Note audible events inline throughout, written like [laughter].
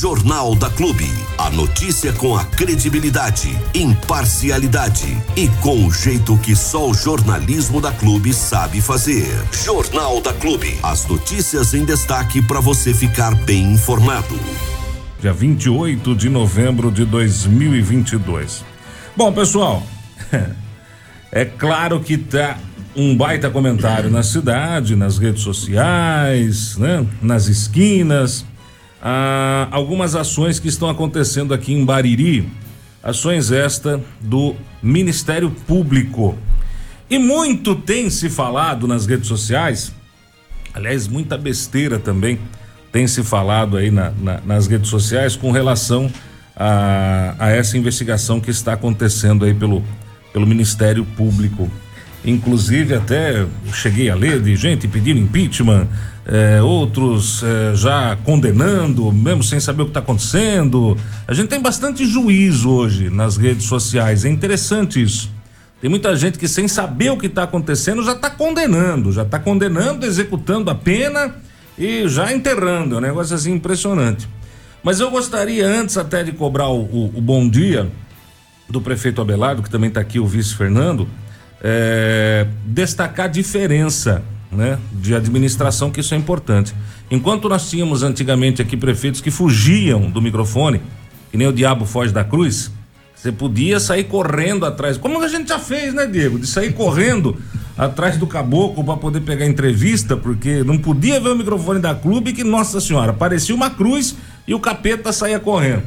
Jornal da Clube. A notícia com a credibilidade, imparcialidade e com o jeito que só o jornalismo da Clube sabe fazer. Jornal da Clube. As notícias em destaque para você ficar bem informado. Dia 28 de novembro de 2022. Bom, pessoal, [laughs] é claro que tá um baita comentário na cidade, nas redes sociais, né? Nas esquinas ah, algumas ações que estão acontecendo aqui em Bariri. Ações esta do Ministério Público. E muito tem se falado nas redes sociais, aliás, muita besteira também tem se falado aí na, na, nas redes sociais com relação a, a, essa investigação que está acontecendo aí pelo, pelo Ministério Público. Inclusive, até cheguei a ler de gente pedindo impeachment, é, outros é, já condenando, mesmo sem saber o que está acontecendo. A gente tem bastante juízo hoje nas redes sociais, é interessante isso. Tem muita gente que, sem saber o que está acontecendo, já está condenando, já está condenando, executando a pena e já enterrando. É um negócio assim impressionante. Mas eu gostaria, antes até de cobrar o, o, o bom dia do prefeito Abelardo, que também está aqui, o vice Fernando, é, destacar a diferença né, de administração, que isso é importante. Enquanto nós tínhamos antigamente aqui prefeitos que fugiam do microfone, que nem o diabo foge da cruz, você podia sair correndo atrás, como a gente já fez, né, Diego? De sair correndo atrás do caboclo para poder pegar entrevista, porque não podia ver o microfone da clube que, nossa senhora, parecia uma cruz e o capeta saía correndo.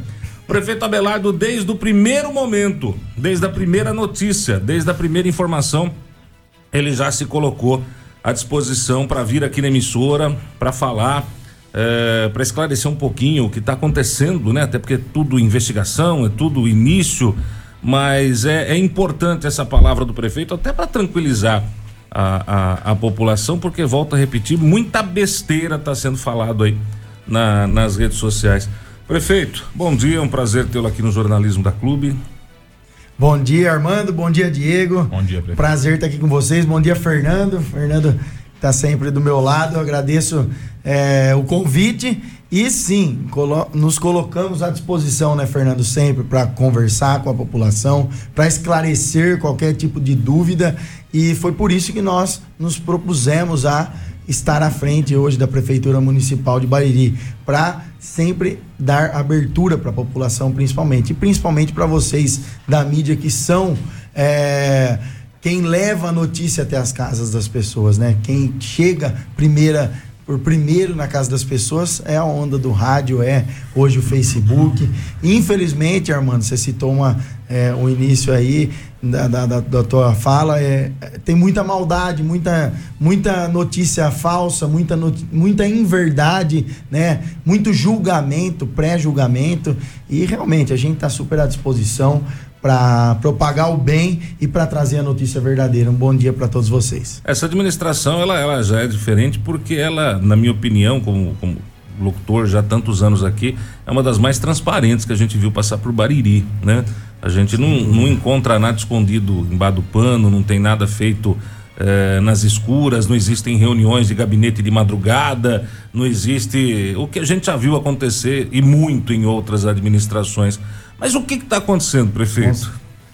Prefeito Abelardo, desde o primeiro momento, desde a primeira notícia, desde a primeira informação, ele já se colocou à disposição para vir aqui na emissora para falar, é, para esclarecer um pouquinho o que está acontecendo, né? Até porque é tudo investigação, é tudo início, mas é, é importante essa palavra do prefeito até para tranquilizar a, a, a, população, porque volta a repetir, muita besteira está sendo falado aí na, nas redes sociais. Prefeito, bom dia, é um prazer tê-lo aqui no jornalismo da Clube. Bom dia, Armando. Bom dia, Diego. Bom dia, prefeito. Prazer estar aqui com vocês. Bom dia, Fernando. Fernando está sempre do meu lado. Eu agradeço é, o convite. E sim, colo nos colocamos à disposição, né, Fernando, sempre para conversar com a população, para esclarecer qualquer tipo de dúvida. E foi por isso que nós nos propusemos a estar à frente hoje da Prefeitura Municipal de Bariri, para sempre dar abertura para a população, principalmente, e principalmente para vocês da mídia que são. É, quem leva a notícia até as casas das pessoas, né? Quem chega primeira por primeiro na casa das pessoas é a onda do rádio, é hoje o Facebook. Infelizmente, Armando, você citou uma, é, um início aí da, da, da, tua fala, é, tem muita maldade, muita, muita notícia falsa, muita, muita inverdade, né? muito julgamento, pré-julgamento, e realmente a gente está super à disposição para propagar o bem e para trazer a notícia verdadeira. Um bom dia para todos vocês. Essa administração ela, ela já é diferente porque ela, na minha opinião, como, como locutor já há tantos anos aqui, é uma das mais transparentes que a gente viu passar por Bariri, né? A gente não, não encontra nada escondido embaixo do pano, não tem nada feito eh, nas escuras, não existem reuniões de gabinete de madrugada, não existe o que a gente já viu acontecer e muito em outras administrações. Mas o que está acontecendo, prefeito?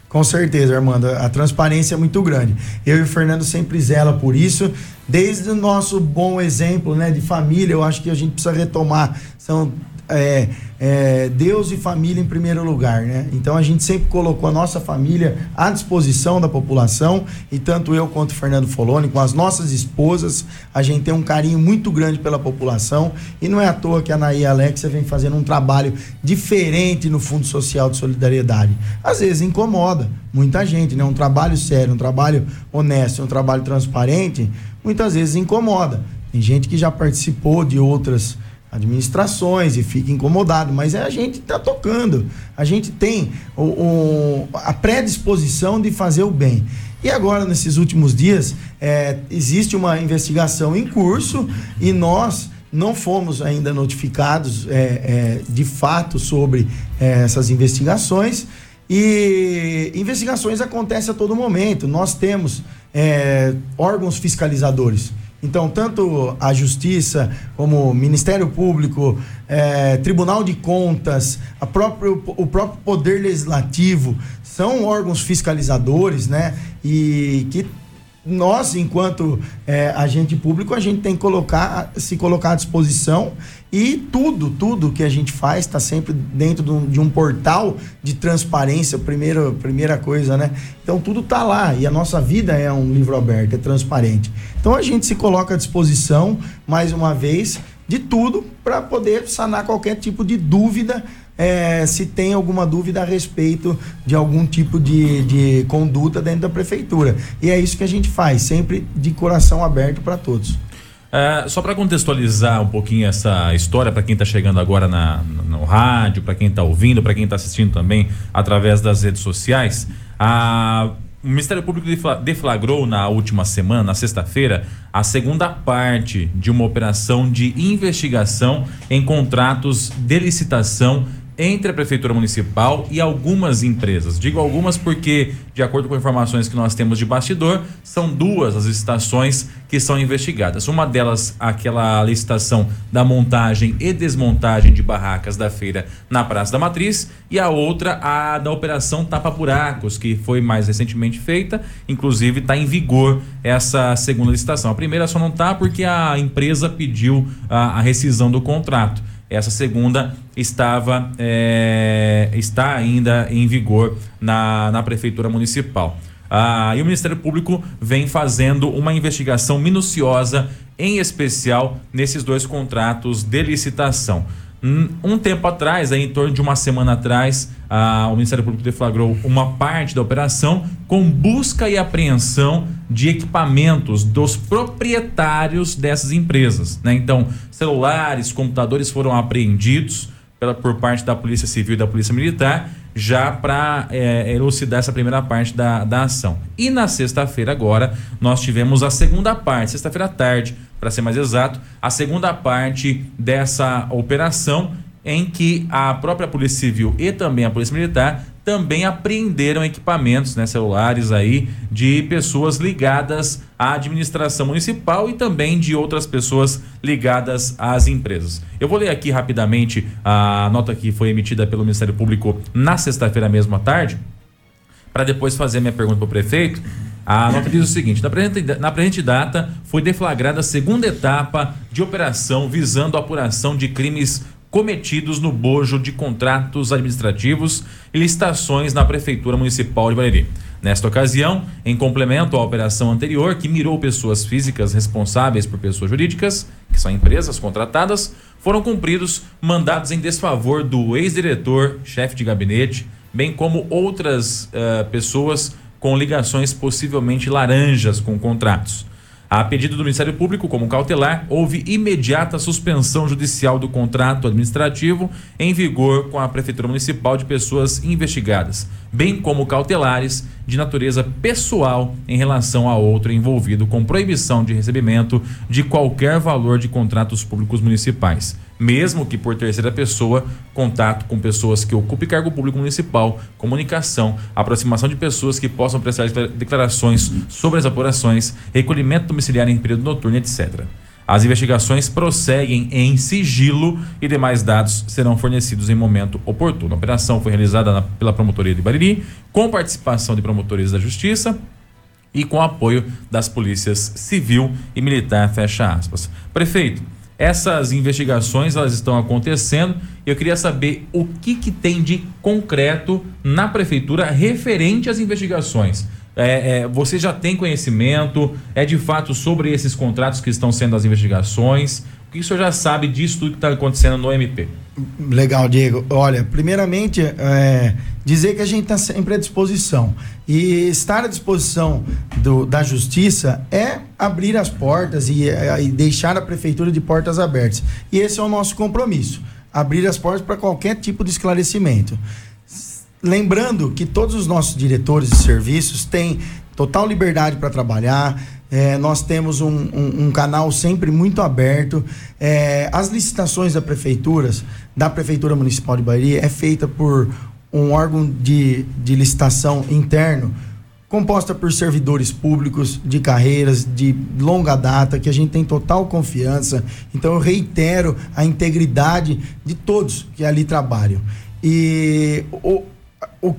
Com, com certeza, Armando. A transparência é muito grande. Eu e o Fernando sempre zela por isso. Desde o nosso bom exemplo né, de família, eu acho que a gente precisa retomar. São é, é, Deus e família em primeiro lugar, né? Então a gente sempre colocou a nossa família à disposição da população e tanto eu quanto o Fernando Foloni, com as nossas esposas, a gente tem um carinho muito grande pela população e não é à toa que a Anaí e a Alexia vem fazendo um trabalho diferente no Fundo Social de Solidariedade. Às vezes incomoda muita gente, né? Um trabalho sério, um trabalho honesto, um trabalho transparente, muitas vezes incomoda. Tem gente que já participou de outras administrações e fica incomodado, mas é a gente está tocando, a gente tem o, o, a predisposição de fazer o bem. E agora, nesses últimos dias, é, existe uma investigação em curso e nós não fomos ainda notificados é, é, de fato sobre é, essas investigações. E investigações acontecem a todo momento. Nós temos é, órgãos fiscalizadores Então, tanto a Justiça, como o Ministério Público, é, Tribunal de Contas, próprio, o próprio Poder Legislativo, são órgãos fiscalizadores, né? E que nós, enquanto é, agente público, a gente tem que colocar, se colocar à disposição e tudo, tudo que a gente faz está sempre dentro de um, de um, portal de transparência, primeira, primeira coisa, né? Então tudo está lá e a nossa vida é um livro aberto, é transparente. Então a gente se coloca à disposição, mais uma vez, de tudo para poder sanar qualquer tipo de dúvida é, se tem alguma dúvida a respeito de algum tipo de, de conduta dentro da prefeitura. E é isso que a gente faz, sempre de coração aberto para todos. É, só para contextualizar um pouquinho essa história para quem está chegando agora na, no, rádio, para quem está ouvindo, para quem está assistindo também através das redes sociais, a, o Ministério Público deflagrou na última semana, na sexta-feira, a segunda parte de uma operação de investigação em contratos de licitação entre a Prefeitura Municipal e algumas empresas. Digo algumas porque, de acordo com informações que nós temos de bastidor, são duas as licitações que são investigadas. Uma delas, aquela licitação da montagem e desmontagem de barracas da feira na Praça da Matriz, e a outra, a da Operação Tapa Buracos, que foi mais recentemente feita, inclusive está em vigor essa segunda licitação. A primeira só não está porque a empresa pediu a, a rescisão do contrato. Essa segunda estava é, está ainda em vigor na, na prefeitura municipal. Ah, e o Ministério Público vem fazendo uma investigação minuciosa, em especial nesses dois contratos de licitação. Um tempo atrás, aí, em torno de uma semana atrás, o Ministério Público deflagrou uma parte da operação com busca e apreensão de equipamentos dos proprietários dessas empresas. Né? Então, celulares, computadores foram apreendidos pela, por parte da Polícia Civil e da Polícia Militar, já para é, elucidar essa primeira parte da, da ação. E na sexta-feira, agora, nós tivemos a segunda parte, sexta-feira à tarde, para ser mais exato, a segunda parte dessa operação em que a própria Polícia Civil e também a Polícia Militar também apreenderam equipamentos, né, celulares aí de pessoas ligadas à administração municipal e também de outras pessoas ligadas às empresas. Eu vou ler aqui rapidamente a nota que foi emitida pelo Ministério Público na sexta-feira mesmo à tarde, para depois fazer minha pergunta para o prefeito. A nota diz o seguinte: na presente, na presente data foi deflagrada a segunda etapa de operação visando a apuração de crimes cometidos no bojo de contratos administrativos e licitações na Prefeitura Municipal de Bariri. Nesta ocasião, em complemento à operação anterior, que mirou pessoas físicas responsáveis por pessoas jurídicas, que são empresas contratadas, foram cumpridos mandados em desfavor do ex-diretor, chefe de gabinete, bem como outras uh, pessoas com ligações possivelmente laranjas com contratos. A pedido do Ministério Público, como cautelar, houve imediata suspensão judicial do contrato administrativo em vigor com a Prefeitura Municipal de pessoas investigadas, bem como cautelares de natureza pessoal em relação a outro envolvido com proibição de recebimento de qualquer valor de contratos públicos municipais mesmo que por terceira pessoa, contato com pessoas que ocupem cargo público municipal, comunicação, aproximação de pessoas que possam prestar declarações sobre as apurações, recolhimento domiciliar em período noturno, etc. As investigações prosseguem em sigilo e demais dados serão fornecidos em momento oportuno. A operação foi realizada na, pela Promotoria de Bariri, com participação de promotores da Justiça e com apoio das polícias civil e militar, fecha aspas. Prefeito, essas investigações elas estão acontecendo e eu queria saber o que, que tem de concreto na prefeitura referente às investigações. É, é, você já tem conhecimento? É de fato sobre esses contratos que estão sendo as investigações? O que o senhor já sabe disso tudo que está acontecendo no MP? Legal, Diego. Olha, primeiramente, é, dizer que a gente está sempre à disposição. E estar à disposição do, da justiça é abrir as portas e, é, e deixar a prefeitura de portas abertas. E esse é o nosso compromisso: abrir as portas para qualquer tipo de esclarecimento. Lembrando que todos os nossos diretores de serviços têm total liberdade para trabalhar é, nós temos um, um, um, canal sempre muito aberto. É, as licitações da prefeituras, da Prefeitura Municipal de Bahia, é feita por um órgão de, de licitação interno composta por servidores públicos de carreiras de longa data, que a gente tem total confiança. Então eu reitero a integridade de todos que ali trabalham. E o,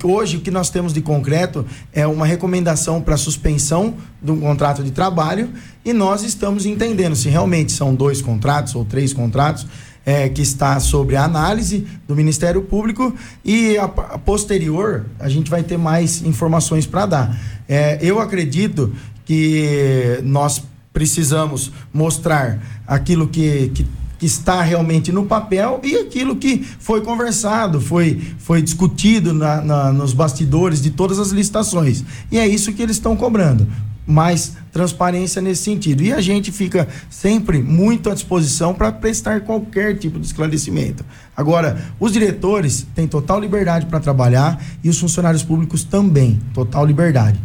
hoje o que nós temos de concreto é uma recomendação para suspensão um contrato de trabalho e nós estamos entendendo se realmente são dois contratos ou três contratos é, que está sobre a análise do Ministério Público e a, a posterior a gente vai ter mais informações para dar. É, eu acredito que nós precisamos mostrar aquilo que, que que está realmente no papel e aquilo que foi conversado, foi, foi discutido na, na, nos bastidores de todas as licitações. E é isso que eles estão cobrando mais transparência nesse sentido. E a gente fica sempre muito à disposição para prestar qualquer tipo de esclarecimento. Agora, os diretores têm total liberdade para trabalhar e os funcionários públicos também, total liberdade.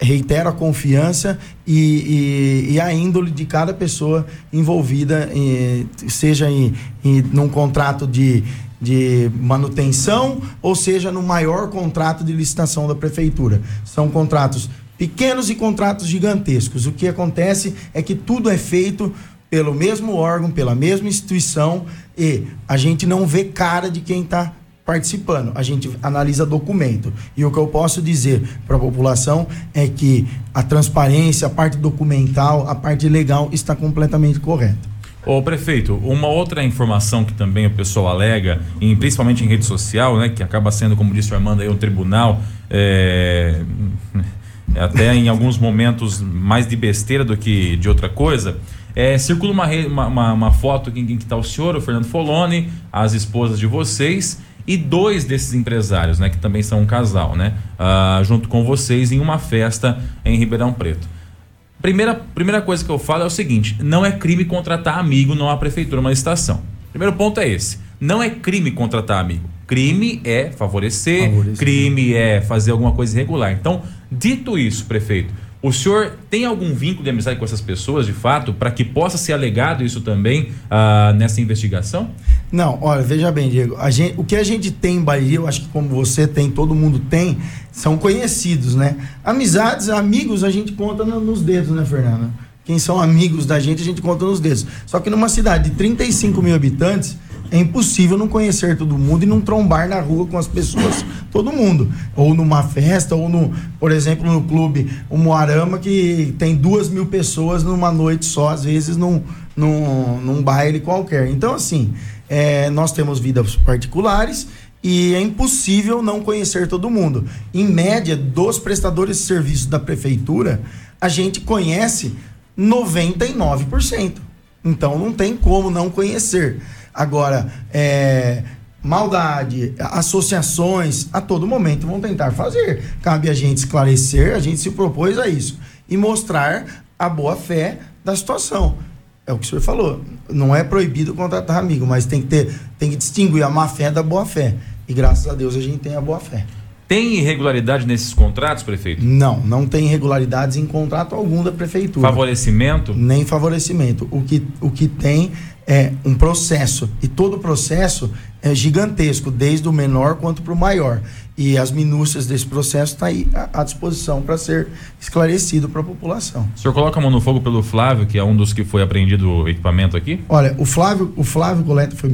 Reitero a confiança e, e, e a índole de cada pessoa envolvida, em, seja em, em num contrato de de manutenção, ou seja, no maior contrato de licitação da prefeitura. São contratos pequenos e contratos gigantescos. O que acontece é que tudo é feito pelo mesmo órgão, pela mesma instituição e a gente não vê cara de quem está participando, a gente analisa documento. E o que eu posso dizer para a população é que a transparência, a parte documental, a parte legal está completamente correta. Ô prefeito, uma outra informação que também o pessoal alega, em, principalmente em rede social, né, que acaba sendo, como disse o Armando, aí, um tribunal. É até em alguns momentos mais de besteira do que de outra coisa. É, circula uma, uma, uma foto em que está o senhor, o Fernando Foloni, as esposas de vocês e dois desses empresários, né, que também são um casal, né, uh, junto com vocês em uma festa em Ribeirão Preto. Primeira, primeira coisa que eu falo é o seguinte: não é crime contratar amigo numa prefeitura, uma estação. Primeiro ponto é esse: não é crime contratar amigo. Crime é favorecer, favorecer, crime é fazer alguma coisa irregular. Então, dito isso, prefeito, o senhor tem algum vínculo de amizade com essas pessoas, de fato, para que possa ser alegado isso também uh, nessa investigação? Não, olha, veja bem, Diego. Gente, o que a gente tem em Bahia, eu acho que como você tem, todo mundo tem, são conhecidos, né? Amizades, amigos, a gente conta no, nos dedos, né, Fernanda? Quem são amigos da gente, a gente conta nos dedos. Só que numa cidade de 35 mil habitantes, é impossível não conhecer todo mundo e não trombar na rua com as pessoas, [laughs] todo mundo. Ou numa festa, ou no, por exemplo, no clube, o Moarama, que tem duas mil pessoas numa noite só, às vezes num, num, num baile qualquer. Então, assim, é, nós temos vidas particulares e é impossível não conhecer todo mundo. Em média, dos prestadores de serviços da prefeitura, a gente conhece 99%. Então não tem como não conhecer. Agora, é, maldade, associações, a todo momento vão tentar fazer. Cabe a gente esclarecer, a gente se propôs a isso e mostrar a boa fé da situação. É o que o senhor falou. Não é proibido contratar amigo, mas tem que ter, tem que distinguir a má fé da boa fé. E graças a Deus a gente tem a boa fé. Tem irregularidade nesses contratos, prefeito? Não, não tem irregularidades em contrato algum da prefeitura. Favorecimento? Nem favorecimento. O que, o que tem é um processo. E todo processo é gigantesco, desde o menor quanto para o maior. E as minúcias desse processo estão tá aí à, disposição para ser esclarecido para a população. O senhor coloca a mão no fogo pelo Flávio, que é um dos que foi apreendido o equipamento aqui? Olha, o Flávio, o Flávio Coleta foi,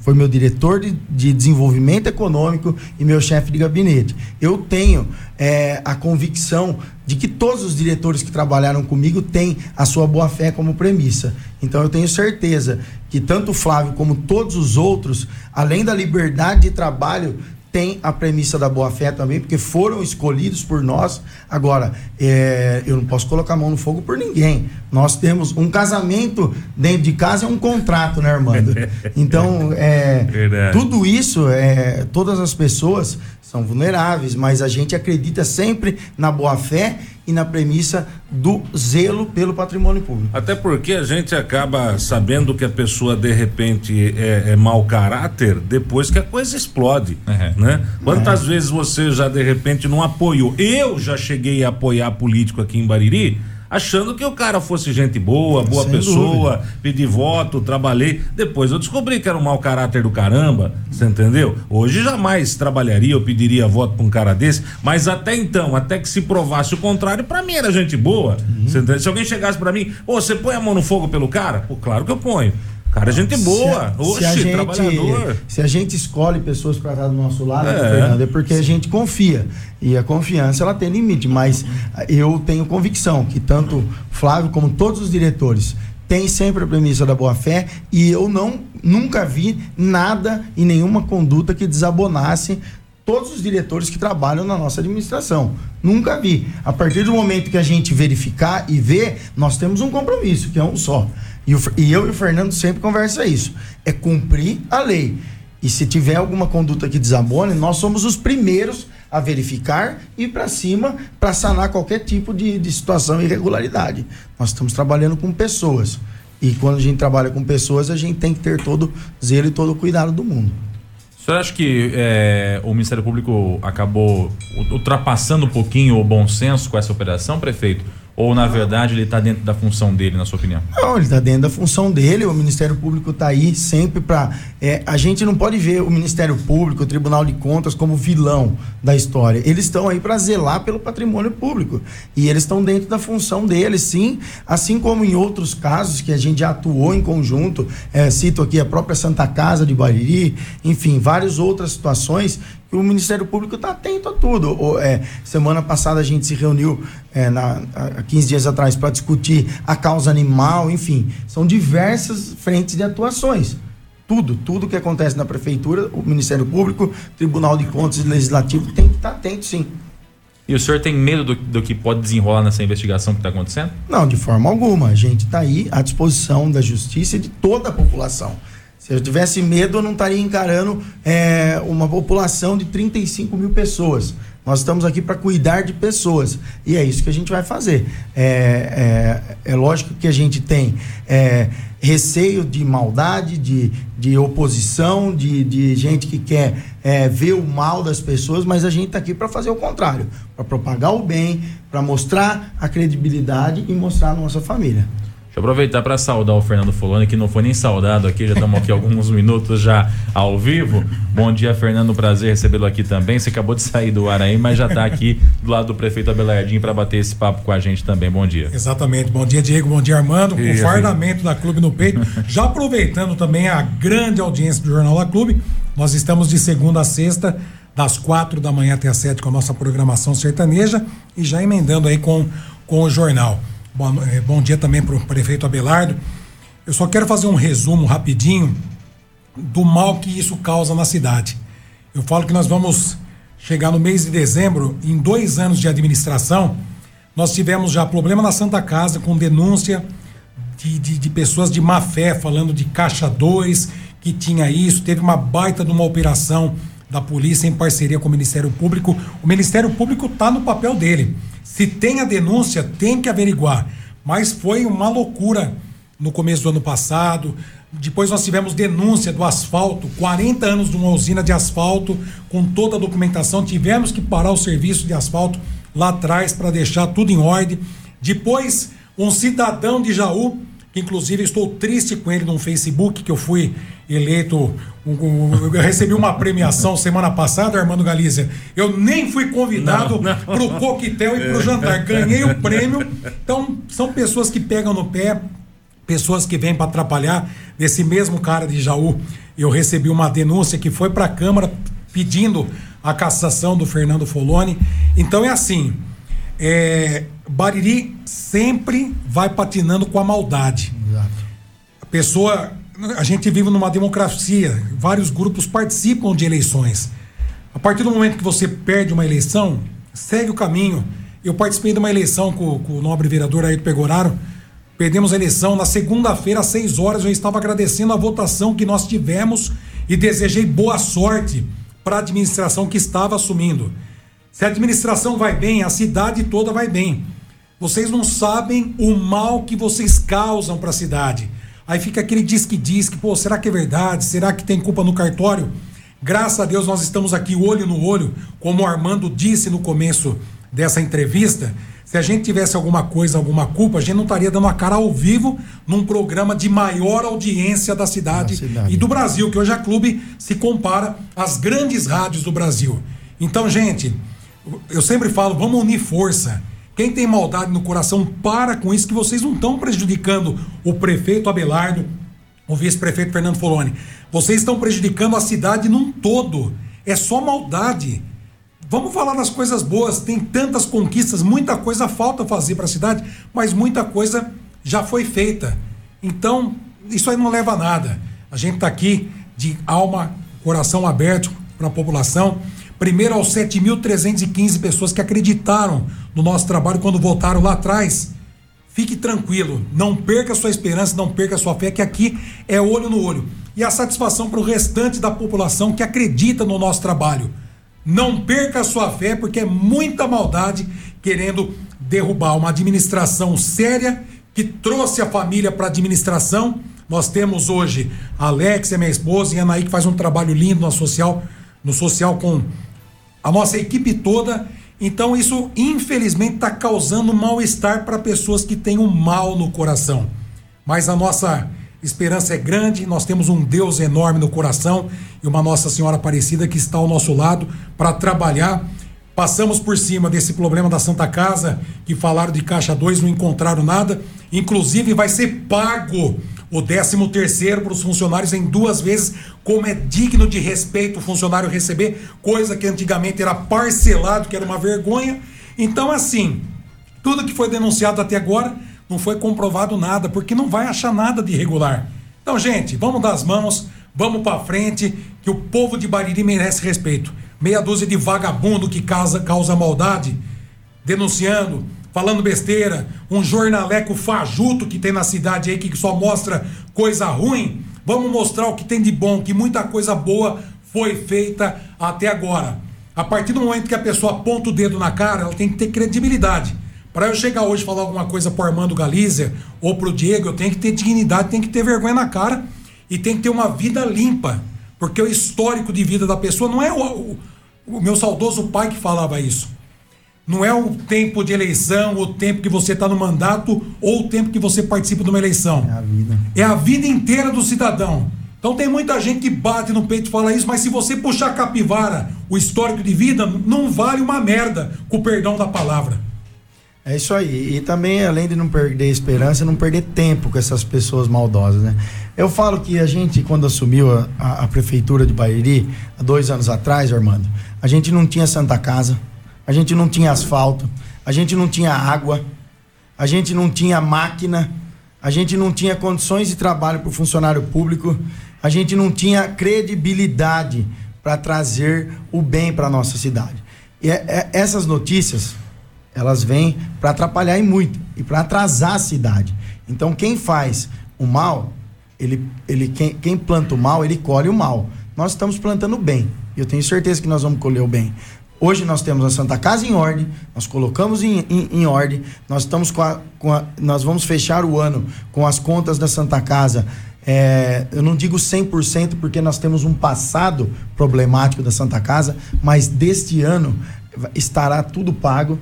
foi meu diretor de, de desenvolvimento econômico e meu chefe de gabinete. Eu tenho é, a convicção de que todos os diretores que trabalharam comigo têm a sua boa-fé como premissa. Então eu tenho certeza que tanto o Flávio como todos os outros, além da liberdade de trabalho, tem a premissa da boa-fé também, porque foram escolhidos por nós. Agora, é, eu não posso colocar a mão no fogo por ninguém. Nós temos um casamento dentro de casa é um contrato, né, Armando? [laughs] Então, é, tudo isso, é, todas as pessoas são vulneráveis, mas a gente acredita sempre na boa-fé e na premissa do zelo pelo patrimônio público. Até porque a gente acaba sabendo que a pessoa de repente é, é mau caráter depois que a coisa explode, uhum. né? Quantas é. vezes você já de repente não apoiou? Eu já cheguei a apoiar político aqui em Bariri achando que o cara fosse gente boa, boa Sem pessoa, pedi voto, trabalhei. Depois eu descobri que era um mau caráter do caramba, você entendeu? Hoje jamais trabalharia ou pediria voto pra um cara desse, mas até então, até que se provasse o contrário, pra mim era gente boa. entendeu? Se alguém chegasse pra mim, ô, você põe a mão no fogo pelo cara? Pô, claro que eu ponho. Cara, gente boa. Se a, se a Oxe, gente, trabalhador. se a gente escolhe pessoas para estar do nosso lado, É. Fernando, é porque a gente confia. E a confiança ela tem limite, mas eu tenho convicção que tanto Flávio como todos os diretores têm sempre a premissa da boa fé e eu não nunca vi nada e nenhuma conduta que desabonasse todos os diretores que trabalham na nossa administração. Nunca vi. A partir do momento que a gente verificar e ver, nós temos um compromisso, que é um só. E, o e eu e o Fernando sempre conversa isso. É cumprir a lei. E se tiver alguma conduta que desabone, nós somos os primeiros a verificar e para cima para sanar qualquer tipo de, de situação e irregularidade. Nós estamos trabalhando com pessoas. E quando a gente trabalha com pessoas, a gente tem que ter todo zelo e todo o cuidado do mundo. O senhor acha que é, o Ministério Público acabou ultrapassando um pouquinho o bom senso com essa operação, prefeito? Ou, na verdade, ele está dentro da função dele, na sua opinião? Não, ele está dentro da função dele, o Ministério Público está aí sempre para. a gente não pode ver o Ministério Público, o Tribunal de Contas, como vilão da história. Eles estão aí para zelar pelo patrimônio público. E eles estão dentro da função deles, sim. Assim como em outros casos que a gente já atuou em conjunto, eh, cito aqui a própria Santa Casa de Bariri, enfim, várias outras situações o Ministério Público está atento a tudo. É, semana passada a gente se reuniu é, na, há 15 dias atrás para discutir a causa animal, enfim, são diversas frentes de atuações. Tudo, tudo que acontece na prefeitura, o Ministério Público, Tribunal de Contas e Legislativo tem que estar atento, sim. E o senhor tem medo do, do que pode desenrolar nessa investigação que está acontecendo? Não, de forma alguma. A gente está aí à disposição da justiça e de toda a população. Se eu tivesse medo, eu não estaria encarando é, uma população de 35 mil pessoas. Nós estamos aqui para cuidar de pessoas. E é isso que a gente vai fazer. É, é, é lógico que a gente tem é, receio de maldade, de, de oposição, de, de gente que quer é, ver o mal das pessoas, mas a gente está aqui para fazer o contrário para propagar o bem, para mostrar a credibilidade e mostrar a nossa família. Deixa eu aproveitar para saudar o Fernando Foloni, que não foi nem saudado aqui, já estamos aqui alguns minutos já ao vivo. Bom dia, Fernando, prazer recebê-lo aqui também. Você acabou de sair do ar aí, mas já está aqui do lado do prefeito Abelardinho para bater esse papo com a gente também. Bom dia. Exatamente. Bom dia, Diego. Bom dia, Armando. Com o fardamento da Clube no peito. Já aproveitando também a grande audiência do Jornal da Clube, nós estamos de segunda a sexta, das quatro da manhã até as sete, com a nossa programação sertaneja e já emendando aí com, com o jornal. Bom, eh, bom dia também para o prefeito Abelardo. Eu só quero fazer um resumo rapidinho do mal que isso causa na cidade. Eu falo que nós vamos chegar no mês de dezembro, em dois anos de administração, nós tivemos já problema na Santa Casa com denúncia de, de, de pessoas de má fé falando de caixa 2, que tinha isso, teve uma baita de uma operação da polícia em parceria com o Ministério Público. O Ministério Público está no papel dele. Se tem a denúncia, tem que averiguar. Mas foi uma loucura no começo do ano passado. Depois nós tivemos denúncia do asfalto, 40 anos de uma usina de asfalto, com toda a documentação. Tivemos que parar o serviço de asfalto lá atrás para deixar tudo em ordem. Depois, um cidadão de Jaú, que inclusive estou triste com ele no Facebook, que eu fui eleito. eu recebi uma premiação semana passada, Armando Galícia. Eu nem fui convidado para o coquetel e para o jantar. Ganhei o prêmio. Então, são pessoas que pegam no pé, pessoas que vêm para atrapalhar. Desse mesmo cara de Jaú, eu recebi uma denúncia que foi para a Câmara pedindo a cassação do Fernando Foloni. Então é assim. É, Bariri sempre vai patinando com a maldade. A pessoa. A gente vive numa democracia, vários grupos participam de eleições. A partir do momento que você perde uma eleição, segue o caminho. Eu participei de uma eleição com, com o nobre vereador Ayrton Pegoraro. Perdemos a eleição. Na segunda-feira, às seis horas, eu estava agradecendo a votação que nós tivemos e desejei boa sorte para a administração que estava assumindo. Se a administração vai bem, a cidade toda vai bem. Vocês não sabem o mal que vocês causam para a cidade. Aí fica aquele diz que diz que, pô, será que é verdade? Será que tem culpa no cartório? Graças a Deus nós estamos aqui olho no olho, como o Armando disse no começo dessa entrevista. Se a gente tivesse alguma coisa, alguma culpa, a gente não estaria dando a cara ao vivo num programa de maior audiência da cidade, Da cidade. e do Brasil, que hoje a Clube se compara às grandes rádios do Brasil. Então, gente, eu sempre falo, vamos unir força. Quem tem maldade no coração, para com isso, que vocês não estão prejudicando o prefeito Abelardo, o vice-prefeito Fernando Foloni. Vocês estão prejudicando a cidade num todo. É só maldade. Vamos falar das coisas boas. Tem tantas conquistas, muita coisa falta fazer para a cidade, mas muita coisa já foi feita. Então, isso aí não leva a nada. A gente está aqui de alma, coração aberto para a população. Primeiro aos 7.315 pessoas que acreditaram no nosso trabalho quando votaram lá atrás. Fique tranquilo, não perca sua esperança, não perca sua fé, que aqui é olho no olho. E a satisfação para o restante da população que acredita no nosso trabalho. Não perca sua fé, porque é muita maldade querendo derrubar uma administração séria que trouxe a família para a administração. Nós temos hoje a Alexia, minha esposa, e a Anaí, que faz um trabalho lindo no social, no social com a nossa equipe toda. Então, isso infelizmente está causando mal-estar para pessoas que têm o mal no coração. Mas a nossa esperança é grande, nós temos um Deus enorme no coração e uma Nossa Senhora Aparecida que está ao nosso lado para trabalhar. Passamos por cima desse problema da Santa Casa, que falaram de Caixa 2, não encontraram nada. Inclusive, vai ser pago o 13 terceiro para os funcionários em duas vezes, como é digno de respeito o funcionário receber, coisa que antigamente era parcelado, que era uma vergonha. Então, assim, tudo que foi denunciado até agora não foi comprovado nada, porque não vai achar nada de irregular. Então, gente, vamos dar as mãos, vamos para frente, que o povo de Bariri merece respeito. Meia dúzia de vagabundo que causa, causa maldade, denunciando, falando besteira, um jornaleco fajuto que tem na cidade aí que só mostra coisa ruim. Vamos mostrar o que tem de bom, que muita coisa boa foi feita até agora. A partir do momento que a pessoa aponta o dedo na cara, ela tem que ter credibilidade. Para eu chegar hoje e falar alguma coisa pro Armando Galizia ou pro Diego, eu tenho que ter dignidade, tenho que ter vergonha na cara e tem que ter uma vida limpa. Porque o histórico de vida da pessoa não é o, o, o meu saudoso pai que falava isso. Não é o tempo de eleição, o tempo que você está no mandato ou o tempo que você participa de uma eleição. É a vida. É a vida inteira do cidadão. Então tem muita gente que bate no peito e fala isso, mas se você puxar a capivara, o histórico de vida, não vale uma merda, com o perdão da palavra. É isso aí. E também, além de não perder esperança, não perder tempo com essas pessoas maldosas, né? Eu falo que a gente, quando assumiu a, a- a prefeitura de Bairi, há dois anos atrás, Armando, a gente não tinha Santa Casa, a gente não tinha asfalto, a gente não tinha água, a gente não tinha máquina, a gente não tinha condições de trabalho para o funcionário público, a gente não tinha credibilidade para trazer o bem para nossa cidade. E é- é- essas notícias, elas vêm para atrapalhar e muito e para atrasar a cidade. Então quem faz o mal, ele, ele quem, quem planta o mal, ele colhe o mal. Nós estamos plantando o bem. Eu tenho certeza que nós vamos colher o bem. Hoje nós temos a Santa Casa em ordem, nós colocamos em, em, em ordem, nós estamos com a, com a- nós vamos fechar o ano com as contas da Santa Casa. é, eu não digo 100% porque nós temos um passado problemático da Santa Casa, mas deste ano estará tudo pago,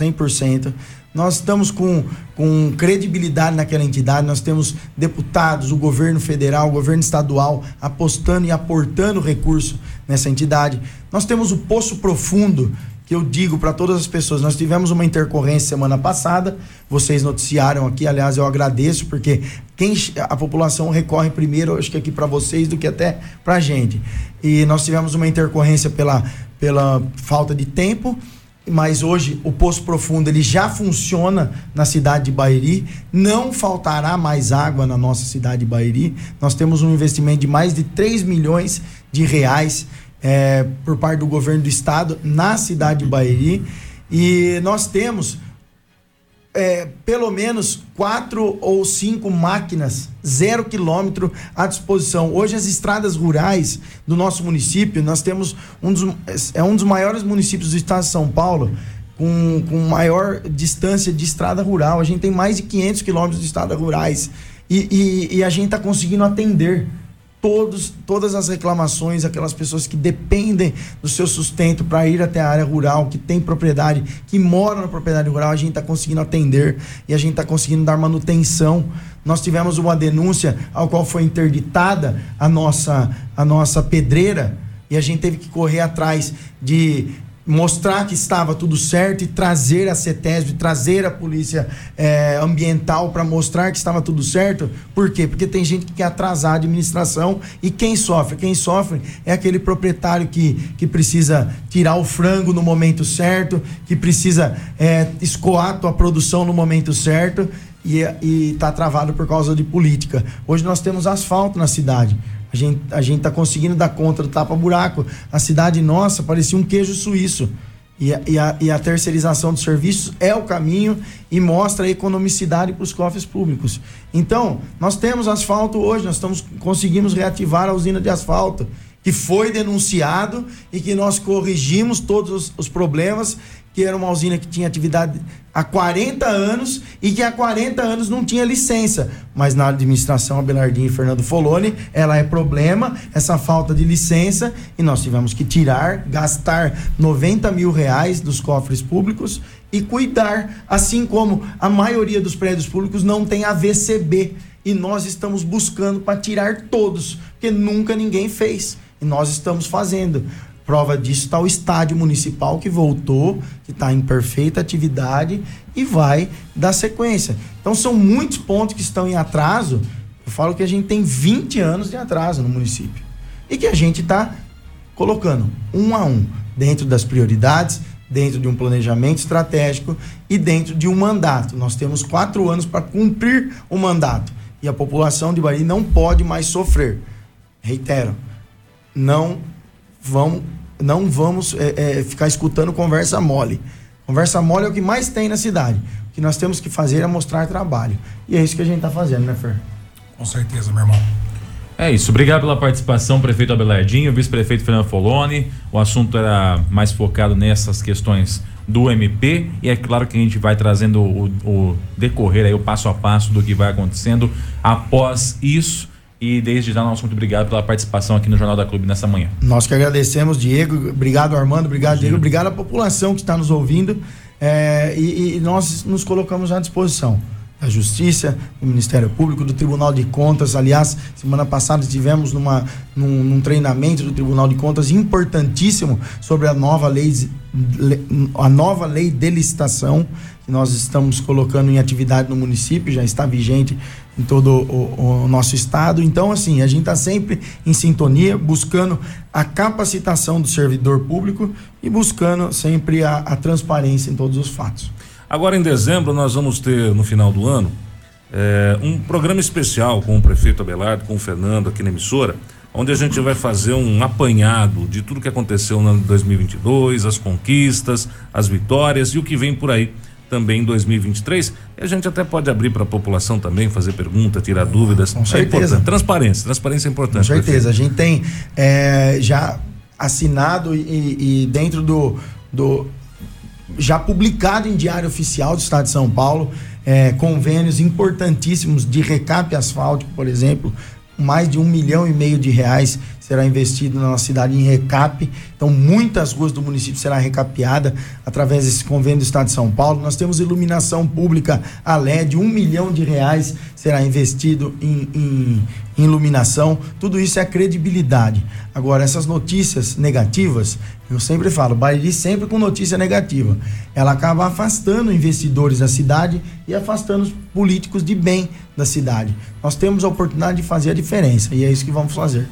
100%. Nós estamos com, com credibilidade naquela entidade, nós temos deputados, o governo federal, o governo estadual apostando e aportando recurso nessa entidade. Nós temos o Poço Profundo, que eu digo para todas as pessoas, nós tivemos uma intercorrência semana passada, vocês noticiaram aqui, aliás, eu agradeço, porque quem a população recorre primeiro, acho que aqui para vocês, do que até para a gente. E nós tivemos uma intercorrência pela, pela falta de tempo, mas hoje o Poço Profundo ele já funciona na cidade de Bairi, não faltará mais água na nossa cidade de Bairi. Nós temos um investimento de mais de 3 milhões de reais é, por parte do governo do estado na cidade de Bairi e nós temos é, pelo menos quatro ou cinco máquinas zero quilômetro à disposição. Hoje as estradas rurais do nosso município, nós temos um dos, é um dos maiores municípios do estado de São Paulo com, com maior distância de estrada rural. A gente tem mais de 500 quilômetros de estradas rurais e, e, e a gente está conseguindo atender todos, todas as reclamações, aquelas pessoas que dependem do seu sustento para ir até a área rural, que tem propriedade, que moram na propriedade rural, a gente está conseguindo atender e a gente está conseguindo dar manutenção. Nós tivemos uma denúncia ao qual foi interditada a nossa, a nossa pedreira e a gente teve que correr atrás de mostrar que estava tudo certo e trazer a CETESB, trazer a polícia é, ambiental para mostrar que estava tudo certo. Por quê? Porque tem gente que quer atrasar a administração e quem sofre? Quem sofre é aquele proprietário que, que precisa tirar o frango no momento certo, que precisa é, escoar a tua produção no momento certo e está travado por causa de política. Hoje nós temos asfalto na cidade. A gente, a gente tá conseguindo dar conta do tapa-buraco. A cidade nossa parecia um queijo suíço. E a, e, a, e a terceirização dos serviços é o caminho e mostra a economicidade para os cofres públicos. Então, nós temos asfalto hoje, nós estamos conseguimos reativar a usina de asfalto que foi denunciado e que nós corrigimos todos os, os problemas que era uma usina que tinha atividade há 40 anos e que há 40 anos não tinha licença. Mas na administração Abelardinho e Fernando Foloni, ela é problema, essa falta de licença, e nós tivemos que tirar, gastar 90 mil reais dos cofres públicos e cuidar, assim como a maioria dos prédios públicos não tem AVCB. E nós estamos buscando para tirar todos, porque nunca ninguém fez. E nós estamos fazendo. Prova disso está o estádio municipal que voltou, que está em perfeita atividade e vai dar sequência. Então são muitos pontos que estão em atraso. Eu falo que a gente tem 20 anos de atraso no município. E que a gente está colocando um a um, dentro das prioridades, dentro de um planejamento estratégico e dentro de um mandato. Nós temos quatro anos para cumprir o mandato. E a população de Bahia não pode mais sofrer. Reitero, não vão não vamos é, é, ficar escutando conversa mole. Conversa mole é o que mais tem na cidade. O que nós temos que fazer é mostrar trabalho. E é isso que a gente está fazendo, né, Fer? Com certeza, meu irmão. É isso. Obrigado pela participação, prefeito Abelardinho, vice-prefeito Fernando Foloni. O assunto era mais focado nessas questões do MP e é claro que a gente vai trazendo o, o decorrer aí, o passo a passo do que vai acontecendo após isso e desde já, nosso muito obrigado pela participação aqui no Jornal da Clube nessa manhã. Nós que agradecemos, Diego. Obrigado, Armando. Obrigado. Diego. Obrigado à população que está nos ouvindo. É, e, e, nós nos colocamos à disposição da Justiça, do Ministério Público, do Tribunal de Contas. Aliás, semana passada estivemos numa, num, num treinamento do Tribunal de Contas importantíssimo sobre a nova lei, a nova lei de licitação que nós estamos colocando em atividade no município, já está vigente em todo o, o nosso estado. Então, assim, a gente está sempre em sintonia, buscando a capacitação do servidor público e buscando sempre a, a transparência em todos os fatos. Agora, em dezembro, nós vamos ter, no final do ano, é, um programa especial com o prefeito Abelardo, com o Fernando aqui na emissora, onde a gente vai fazer um apanhado de tudo que aconteceu no ano 2022, as conquistas, as vitórias e o que vem por aí também em 2023. E a gente até pode abrir para a população também, fazer pergunta, tirar dúvidas. Com certeza. É transparência, transparência é importante. Com certeza. A gente tem é, já assinado e, e dentro do, do. já publicado em Diário Oficial do Estado de São Paulo. É, convênios importantíssimos de recap asfáltico, por exemplo, mais de um milhão e meio de reais será investido na nossa cidade em recap. Então, muitas ruas do município será recapeada através desse convênio do Estado de São Paulo. Nós temos iluminação pública a LED, um milhão de reais será investido em, em, em iluminação. Tudo isso é credibilidade. Agora, essas notícias negativas, eu sempre falo, Bariri sempre com notícia negativa. Ela acaba afastando investidores da cidade e afastando os políticos de bem da cidade. Nós temos a oportunidade de fazer a diferença e é isso que vamos fazer.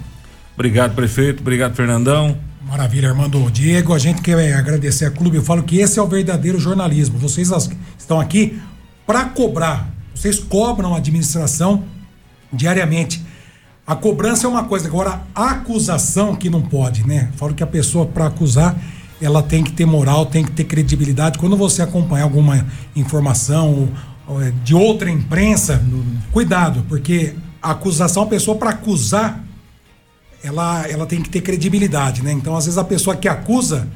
Obrigado, prefeito. Obrigado, Fernandão. Maravilha, Armando. Diego, a gente quer agradecer a clube. Eu falo que esse é o verdadeiro jornalismo. Vocês estão aqui para cobrar. Vocês cobram a administração diariamente. A cobrança é uma coisa, agora a acusação que não pode, né? Falo que a pessoa para acusar, ela tem que ter moral, tem que ter credibilidade. Quando você acompanhar alguma informação é, de outra imprensa, cuidado, porque a acusação, a pessoa para acusar ela, ela tem que ter credibilidade, né? Então, às vezes, a pessoa que acusa,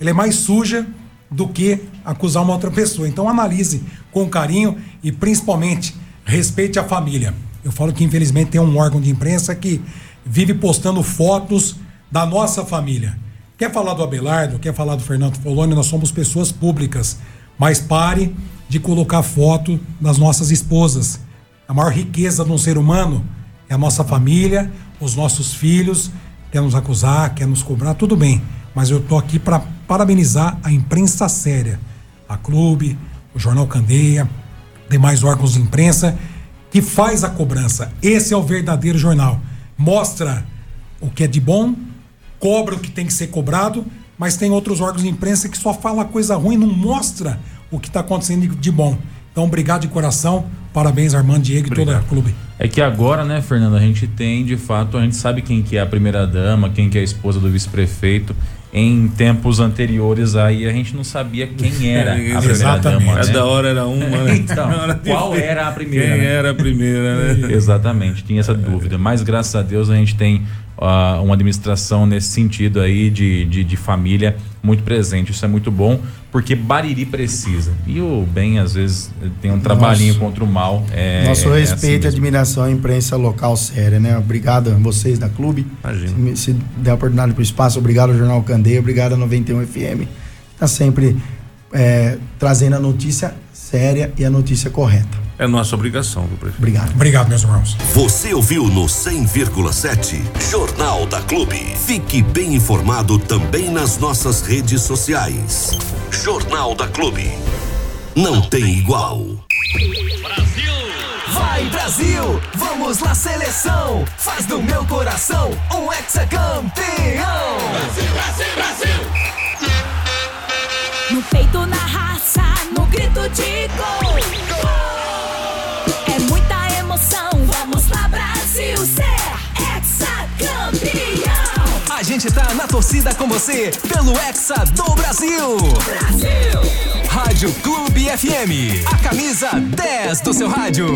ela é mais suja do que acusar uma outra pessoa. Então, analise com carinho e, principalmente, respeite a família. Eu falo que, infelizmente, tem um órgão de imprensa que vive postando fotos da nossa família. Quer falar do Abelardo, quer falar do Fernando Foloni, nós somos pessoas públicas. Mas pare de colocar foto das nossas esposas. A maior riqueza de um ser humano é a nossa família, os nossos filhos. Quer nos acusar, quer nos cobrar, tudo bem. Mas eu tô aqui para parabenizar a imprensa séria, a Clube, o Jornal Candeia, demais órgãos de imprensa que faz a cobrança. Esse é o verdadeiro jornal. Mostra o que é de bom, cobra o que tem que ser cobrado, mas tem outros órgãos de imprensa que só fala coisa ruim, não mostra o que está acontecendo de bom. Então, obrigado de coração. Parabéns, Armando Diego e todo o clube. É que agora, né, Fernando, a gente tem, de fato, a gente sabe quem que é a primeira dama, quem que é a esposa do vice-prefeito. Em tempos anteriores aí a gente não sabia quem [laughs] era a primeira Exatamente. dama. Né? Cada hora era uma, né? [laughs] Então, qual era a primeira, Quem né? era a primeira, né? Exatamente, tinha essa dúvida. Mas graças a Deus a gente tem ah, uma administração nesse sentido aí de, de, de família muito presente. Isso é muito bom, porque Bariri precisa. E o bem, às vezes, tem um trabalhinho contra o mal. É, Nosso é respeito assim e admiração à imprensa local séria, né? Obrigado a vocês da clube. Imagina. Se, se der a oportunidade para o espaço, obrigado ao Jornal Candeia, obrigado à 91 FM. Está sempre é, trazendo a notícia séria e a notícia correta. É nossa obrigação, viu, prefeito? Obrigado. Obrigado, meus irmãos. Você ouviu no 100,7 Jornal da Clube. Fique bem informado também nas nossas redes sociais. Jornal da Clube. Não tem igual. Vai Brasil, vamos lá seleção, faz do meu coração um hexacampeão. No peito, na raça, no grito de gol. É muita emoção, vamos lá, Brasil, ser hexacampeão. A gente tá na torcida com você pelo Hexa do Brasil. Brasil! Rádio Clube FM, a camisa 10 do seu rádio.